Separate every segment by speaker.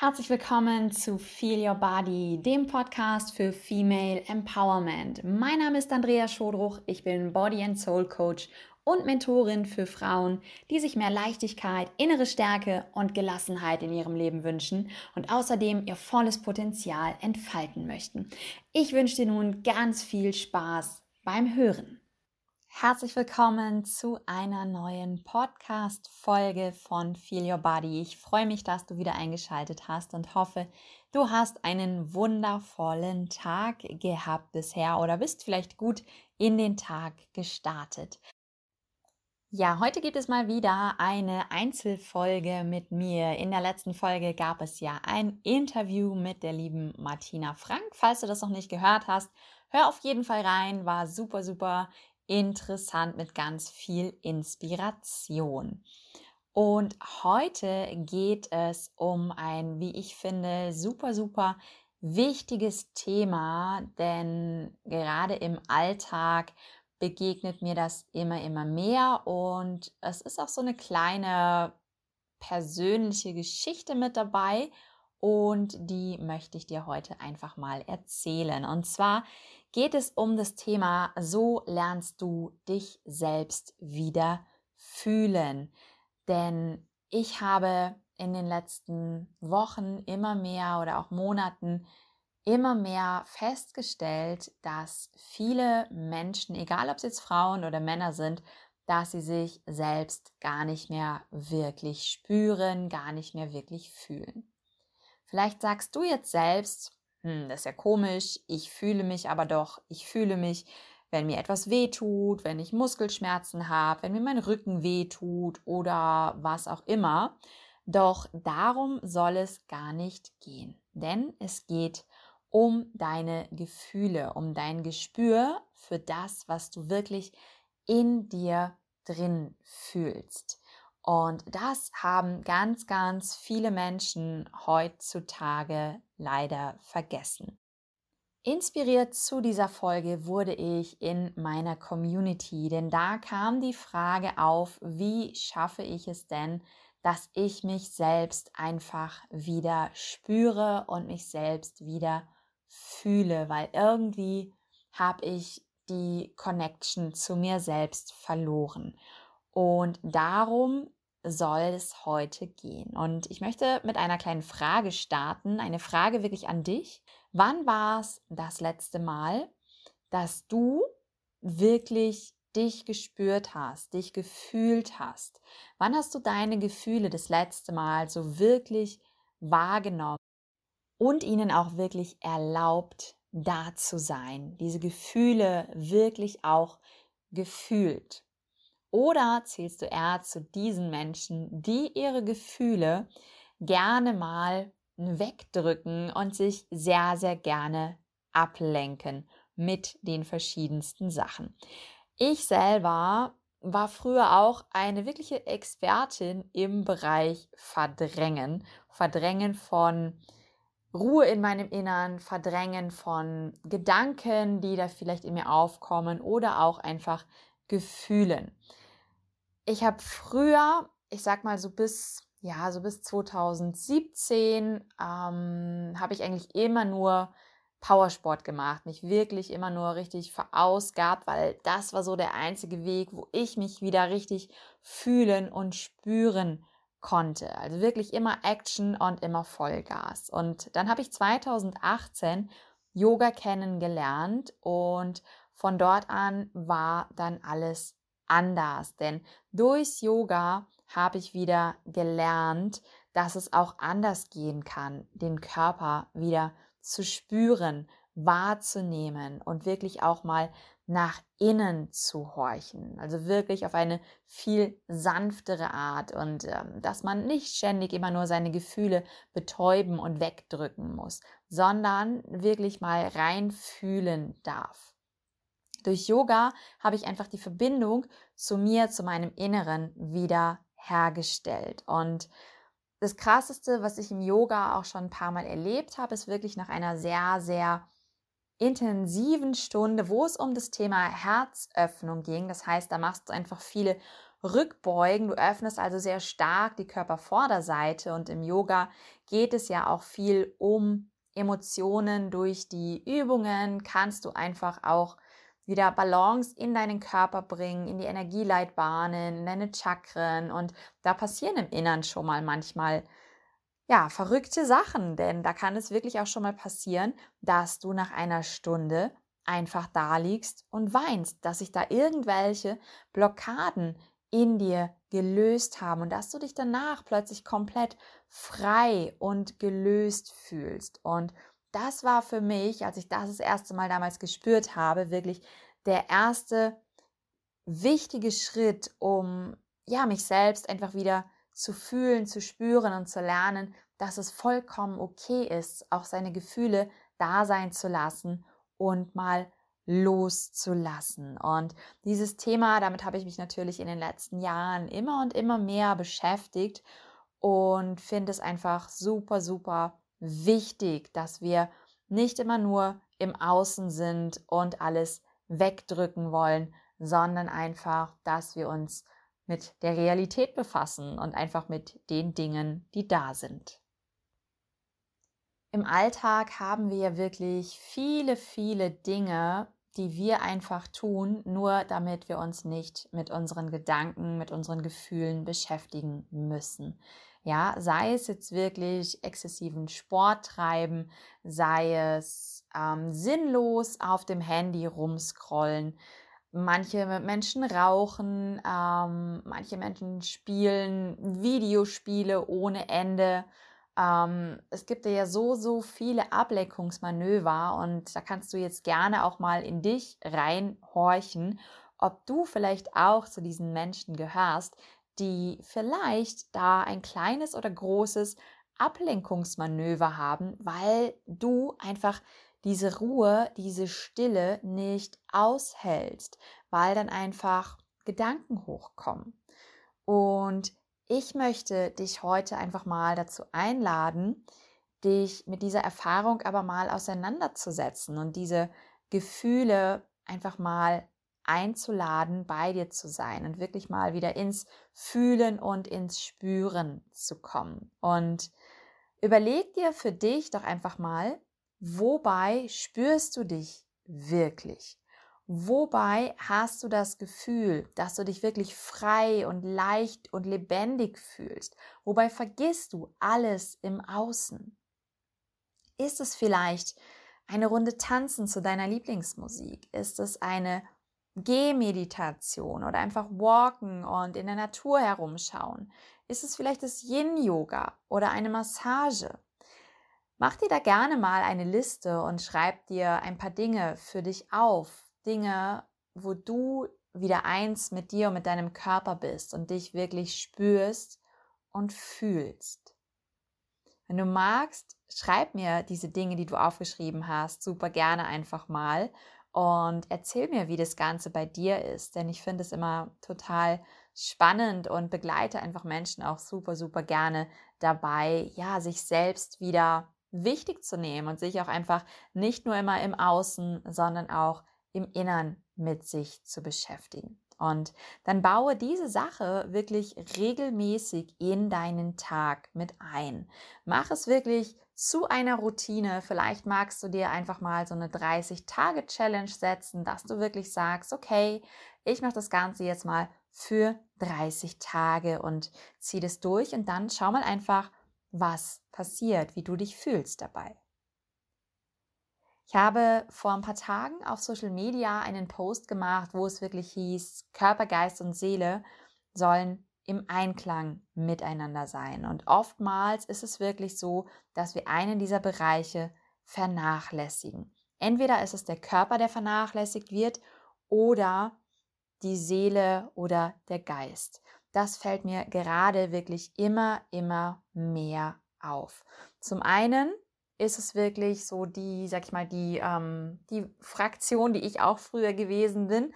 Speaker 1: Herzlich willkommen zu Feel Your Body, dem Podcast für Female Empowerment. Mein Name ist Andrea Schodruch, ich bin Body and Soul Coach und Mentorin für Frauen, die sich mehr Leichtigkeit, innere Stärke und Gelassenheit in ihrem Leben wünschen und außerdem ihr volles Potenzial entfalten möchten. Ich wünsche dir nun ganz viel Spaß beim Hören. Herzlich willkommen zu einer neuen Podcast-Folge von Feel Your Body. Ich freue mich, dass du wieder eingeschaltet hast und hoffe, du hast einen wundervollen Tag gehabt bisher oder bist vielleicht gut in den Tag gestartet. Ja, heute gibt es mal wieder eine Einzelfolge mit mir. In der letzten Folge gab es ja ein Interview mit der lieben Martina Frank. Falls du das noch nicht gehört hast, hör auf jeden Fall rein. War super, super interessant mit ganz viel Inspiration. Und heute geht es um ein, wie ich finde, super, super wichtiges Thema, denn gerade im Alltag begegnet mir das immer, immer mehr und es ist auch so eine kleine persönliche Geschichte mit dabei und die möchte ich dir heute einfach mal erzählen. Und zwar geht es um das Thema, so lernst du dich selbst wieder fühlen. Denn ich habe in den letzten Wochen immer mehr oder auch Monaten immer mehr festgestellt, dass viele Menschen, egal ob es jetzt Frauen oder Männer sind, dass sie sich selbst gar nicht mehr wirklich spüren, gar nicht mehr wirklich fühlen. Vielleicht sagst du jetzt selbst, hm, das ist ja komisch, ich fühle mich aber doch, ich fühle mich, wenn mir etwas wehtut, wenn ich Muskelschmerzen habe, wenn mir mein Rücken wehtut oder was auch immer. Doch darum soll es gar nicht gehen, denn es geht um deine Gefühle, um dein Gespür für das, was du wirklich in dir drin fühlst. Und das haben ganz, ganz viele Menschen heutzutage leider vergessen. Inspiriert zu dieser Folge wurde ich in meiner Community, denn da kam die Frage auf, wie schaffe ich es denn, dass ich mich selbst einfach wieder spüre und mich selbst wieder fühle, weil irgendwie habe ich die Connection zu mir selbst verloren. Und darum soll es heute gehen. Und ich möchte mit einer kleinen Frage starten, eine Frage wirklich an dich. Wann war es das letzte Mal, dass du wirklich dich gespürt hast, dich gefühlt hast? Wann hast du deine Gefühle das letzte Mal so wirklich wahrgenommen und ihnen auch wirklich erlaubt, da zu sein, diese Gefühle wirklich auch gefühlt? Oder zählst du eher zu diesen Menschen, die ihre Gefühle gerne mal wegdrücken und sich sehr, sehr gerne ablenken mit den verschiedensten Sachen? Ich selber war früher auch eine wirkliche Expertin im Bereich Verdrängen. Verdrängen von Ruhe in meinem Innern, Verdrängen von Gedanken, die da vielleicht in mir aufkommen oder auch einfach Gefühlen. Ich habe früher, ich sag mal so bis, ja, so bis 2017, ähm, habe ich eigentlich immer nur Powersport gemacht, mich wirklich immer nur richtig verausgabt, weil das war so der einzige Weg, wo ich mich wieder richtig fühlen und spüren konnte. Also wirklich immer Action und immer Vollgas. Und dann habe ich 2018 Yoga kennengelernt und von dort an war dann alles anders, denn durchs Yoga habe ich wieder gelernt, dass es auch anders gehen kann, den Körper wieder zu spüren, wahrzunehmen und wirklich auch mal nach innen zu horchen. Also wirklich auf eine viel sanftere Art und ähm, dass man nicht ständig immer nur seine Gefühle betäuben und wegdrücken muss, sondern wirklich mal reinfühlen darf. Durch Yoga habe ich einfach die Verbindung zu mir, zu meinem Inneren wieder hergestellt. Und das Krasseste, was ich im Yoga auch schon ein paar Mal erlebt habe, ist wirklich nach einer sehr, sehr intensiven Stunde, wo es um das Thema Herzöffnung ging. Das heißt, da machst du einfach viele Rückbeugen. Du öffnest also sehr stark die Körpervorderseite und im Yoga geht es ja auch viel um Emotionen. Durch die Übungen kannst du einfach auch wieder Balance in deinen Körper bringen, in die Energieleitbahnen, in deine Chakren und da passieren im Innern schon mal manchmal ja, verrückte Sachen, denn da kann es wirklich auch schon mal passieren, dass du nach einer Stunde einfach da liegst und weinst, dass sich da irgendwelche Blockaden in dir gelöst haben und dass du dich danach plötzlich komplett frei und gelöst fühlst. Und das war für mich, als ich das das erste Mal damals gespürt habe, wirklich der erste wichtige Schritt, um ja, mich selbst einfach wieder zu fühlen, zu spüren und zu lernen, dass es vollkommen okay ist, auch seine Gefühle da sein zu lassen und mal loszulassen. Und dieses Thema, damit habe ich mich natürlich in den letzten Jahren immer und immer mehr beschäftigt und finde es einfach super, super wichtig, dass wir nicht immer nur im Außen sind und alles wegdrücken wollen, sondern einfach, dass wir uns mit der Realität befassen und einfach mit den Dingen, die da sind. Im Alltag haben wir ja wirklich viele, viele Dinge, die wir einfach tun, nur damit wir uns nicht mit unseren Gedanken, mit unseren Gefühlen beschäftigen müssen. Ja, sei es jetzt wirklich exzessiven Sport treiben, sei es ähm, sinnlos auf dem Handy rumscrollen. Manche Menschen rauchen, ähm, manche Menschen spielen Videospiele ohne Ende. Ähm, es gibt ja so, so viele Ablenkungsmanöver und da kannst du jetzt gerne auch mal in dich reinhorchen, ob du vielleicht auch zu diesen Menschen gehörst, die vielleicht da ein kleines oder großes Ablenkungsmanöver haben, weil du einfach diese Ruhe, diese Stille nicht aushältst, weil dann einfach Gedanken hochkommen. Und ich möchte dich heute einfach mal dazu einladen, dich mit dieser Erfahrung aber mal auseinanderzusetzen und diese Gefühle einfach mal einzuladen, bei dir zu sein und wirklich mal wieder ins Fühlen und ins Spüren zu kommen. Und überleg dir für dich doch einfach mal, wobei spürst du dich wirklich? Wobei hast du das Gefühl, dass du dich wirklich frei und leicht und lebendig fühlst? Wobei vergisst du alles im Außen? Ist es vielleicht eine Runde tanzen zu deiner Lieblingsmusik? Ist es eine Gehmeditation oder einfach walken und in der Natur herumschauen? Ist es vielleicht das Yin-Yoga oder eine Massage? Mach dir da gerne mal eine Liste und schreib dir ein paar Dinge für dich auf, Dinge, wo du wieder eins mit dir und mit deinem Körper bist und dich wirklich spürst und fühlst. Wenn du magst, schreib mir diese Dinge, die du aufgeschrieben hast, super gerne einfach mal und erzähl mir, wie das Ganze bei dir ist, denn ich finde es immer total spannend und begleite einfach Menschen auch super, super gerne dabei, ja, sich selbst wieder wichtig zu nehmen und sich auch einfach nicht nur immer im Außen, sondern auch im Innern mit sich zu beschäftigen. Und dann baue diese Sache wirklich regelmäßig in deinen Tag mit ein. Mach es wirklich zu einer Routine. Vielleicht magst du dir einfach mal so eine 30-Tage-Challenge setzen, dass du wirklich sagst, okay, ich mache das Ganze jetzt mal für 30 Tage und zieh das durch und dann schau mal einfach, was passiert, wie du dich fühlst dabei. Ich habe vor ein paar Tagen auf Social Media einen Post gemacht, wo es wirklich hieß, Körper, Geist und Seele sollen im Einklang miteinander sein. Und oftmals ist es wirklich so, dass wir einen dieser Bereiche vernachlässigen. Entweder ist es der Körper, der vernachlässigt wird, oder die Seele oder der Geist. Das fällt mir gerade wirklich immer, immer mehr auf. Zum einen ist es wirklich so die, sag ich mal, die, ähm, die Fraktion, die ich auch früher gewesen bin,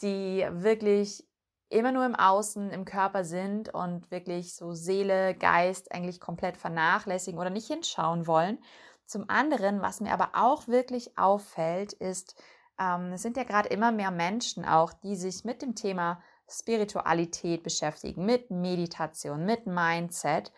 Speaker 1: die wirklich immer nur im Außen, im Körper sind und wirklich so Seele, Geist eigentlich komplett vernachlässigen oder nicht hinschauen wollen. Zum anderen, was mir aber auch wirklich auffällt, ist, ähm, es sind ja gerade immer mehr Menschen auch, die sich mit dem Thema Spiritualität beschäftigen, mit Meditation, mit Mindset.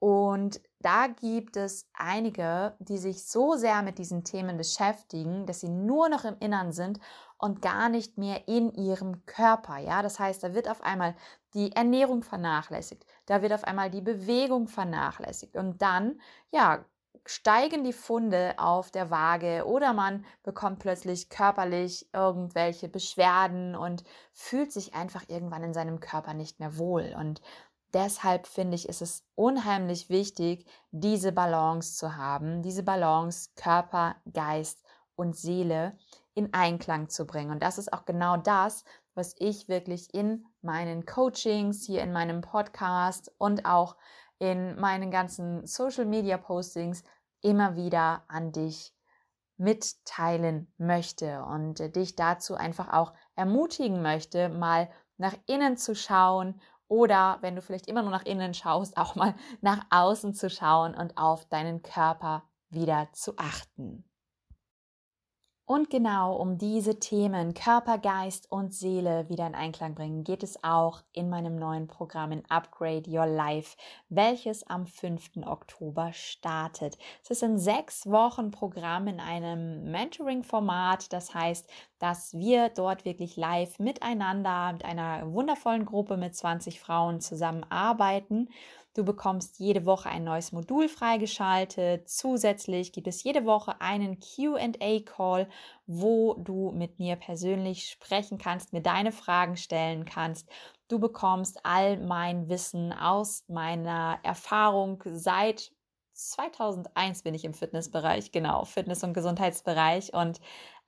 Speaker 1: Und da gibt es einige, die sich so sehr mit diesen Themen beschäftigen, dass sie nur noch im Innern sind und gar nicht mehr in ihrem Körper. Ja, das heißt, da wird auf einmal die Ernährung vernachlässigt, da wird auf einmal die Bewegung vernachlässigt und dann, ja, steigen die Funde auf der Waage oder man bekommt plötzlich körperlich irgendwelche Beschwerden und fühlt sich einfach irgendwann in seinem Körper nicht mehr wohl. Und deshalb finde ich, ist es unheimlich wichtig, diese Balance zu haben, diese Balance Körper, Geist und Seele in Einklang zu bringen. Und das ist auch genau das, was ich wirklich in meinen Coachings, hier in meinem Podcast und auch in meinen ganzen Social Media Postings immer wieder an dich mitteilen möchte und äh, dich dazu einfach auch ermutigen möchte, mal nach innen zu schauen oder wenn du vielleicht immer nur nach innen schaust, auch mal nach außen zu schauen und auf deinen Körper wieder zu achten. Und genau um diese Themen Körper, Geist und Seele wieder in Einklang bringen, geht es auch in meinem neuen Programm in Upgrade Your Life, welches am 5. Oktober startet. Es ist ein sechs Wochen Programm in einem Mentoring-Format. Das heißt, dass wir dort wirklich live miteinander, mit einer wundervollen Gruppe mit 20 Frauen zusammenarbeiten Du bekommst jede Woche ein neues Modul freigeschaltet. Zusätzlich gibt es jede Woche einen QA-Call, wo du mit mir persönlich sprechen kannst, mir deine Fragen stellen kannst. Du bekommst all mein Wissen aus meiner Erfahrung seit 2001 bin ich im Fitnessbereich, genau, Fitness- und Gesundheitsbereich und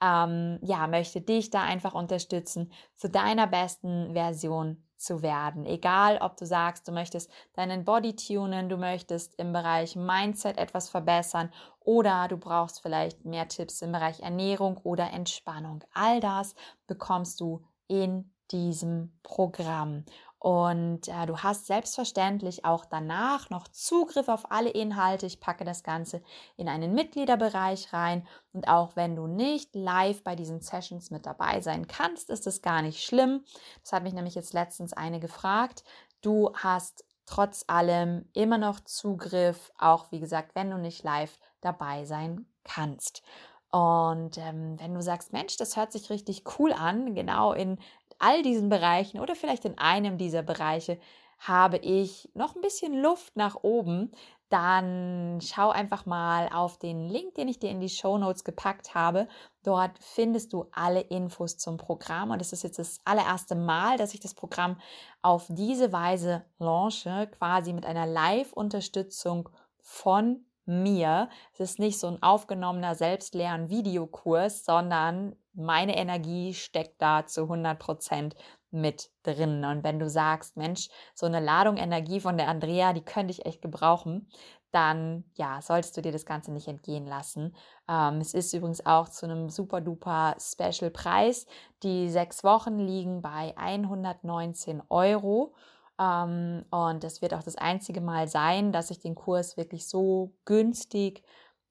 Speaker 1: ähm, ja, möchte dich da einfach unterstützen, zu deiner besten Version zu werden. Egal, ob du sagst, du möchtest deinen Body tunen, du möchtest im Bereich Mindset etwas verbessern oder du brauchst vielleicht mehr Tipps im Bereich Ernährung oder Entspannung. All das bekommst du in diesem Programm. Und äh, du hast selbstverständlich auch danach noch Zugriff auf alle Inhalte. Ich packe das Ganze in einen Mitgliederbereich rein. Und auch wenn du nicht live bei diesen Sessions mit dabei sein kannst, ist es gar nicht schlimm. Das hat mich nämlich jetzt letztens eine gefragt. Du hast trotz allem immer noch Zugriff, auch wie gesagt, wenn du nicht live dabei sein kannst. Und ähm, wenn du sagst, Mensch, das hört sich richtig cool an, genau in all diesen Bereichen oder vielleicht in einem dieser Bereiche habe ich noch ein bisschen Luft nach oben, dann schau einfach mal auf den Link, den ich dir in die Show Notes gepackt habe. Dort findest du alle Infos zum Programm und es ist jetzt das allererste Mal, dass ich das Programm auf diese Weise launche, quasi mit einer Live-Unterstützung von mir. Es ist nicht so ein aufgenommener Selbstlern-Videokurs, sondern meine Energie steckt da zu 100 Prozent mit drin. Und wenn du sagst, Mensch, so eine Ladung Energie von der Andrea, die könnte ich echt gebrauchen, dann ja, solltest du dir das Ganze nicht entgehen lassen. Ähm, es ist übrigens auch zu einem super duper Special Preis. Die sechs Wochen liegen bei 119 Euro. Ähm, und das wird auch das einzige Mal sein, dass ich den Kurs wirklich so günstig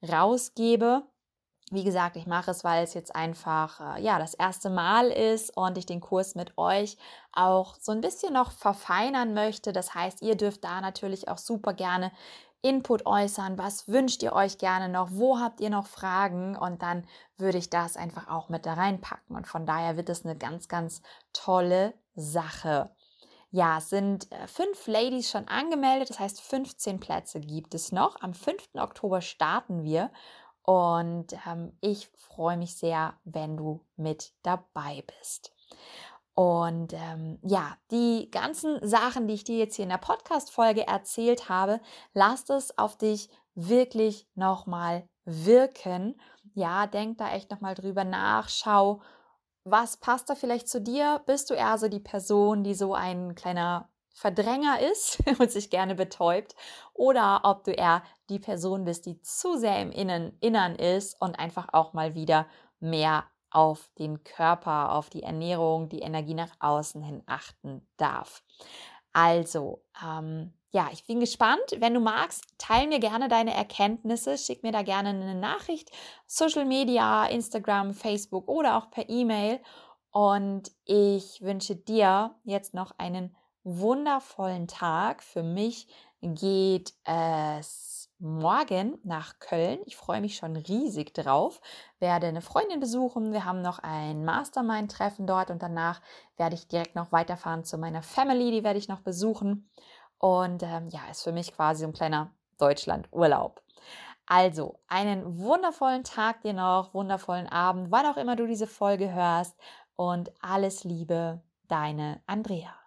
Speaker 1: rausgebe. Wie gesagt, ich mache es, weil es jetzt einfach äh, ja das erste Mal ist und ich den Kurs mit euch auch so ein bisschen noch verfeinern möchte. Das heißt, ihr dürft da natürlich auch super gerne Input äußern. Was wünscht ihr euch gerne noch? Wo habt ihr noch Fragen? Und dann würde ich das einfach auch mit da reinpacken. Und von daher wird es eine ganz, ganz tolle Sache. Ja, es sind äh, fünf Ladies schon angemeldet, das heißt 15 Plätze gibt es noch. Am 5. Oktober starten wir und ähm, ich freue mich sehr, wenn du mit dabei bist. Und ähm, ja, die ganzen Sachen, die ich dir jetzt hier in der Podcast-Folge erzählt habe, lass es auf dich wirklich nochmal wirken. Ja, denk da echt nochmal drüber nach. Schau, was passt da vielleicht zu dir? Bist du eher so die Person, die so ein kleiner Verdränger ist und sich gerne betäubt oder ob du eher die Person bist, die zu sehr im Innen, Innern ist und einfach auch mal wieder mehr auf den Körper, auf die Ernährung, die Energie nach außen hin achten darf. Also, ähm, ja, ich bin gespannt. Wenn du magst, teile mir gerne deine Erkenntnisse, schick mir da gerne eine Nachricht, Social Media, Instagram, Facebook oder auch per E-Mail Und ich wünsche dir jetzt noch einen wundervollen Tag. Für mich geht es morgen nach Köln. Ich freue mich schon riesig drauf. Werde eine Freundin besuchen. Wir haben noch ein Mastermind-Treffen dort und danach werde ich direkt noch weiterfahren zu meiner Family. Die werde ich noch besuchen. Und ähm, ja, ist für mich quasi ein kleiner Deutschland-Urlaub. Also, einen wundervollen Tag dir noch, wundervollen Abend, wann auch immer du diese Folge hörst und alles Liebe, deine Andrea.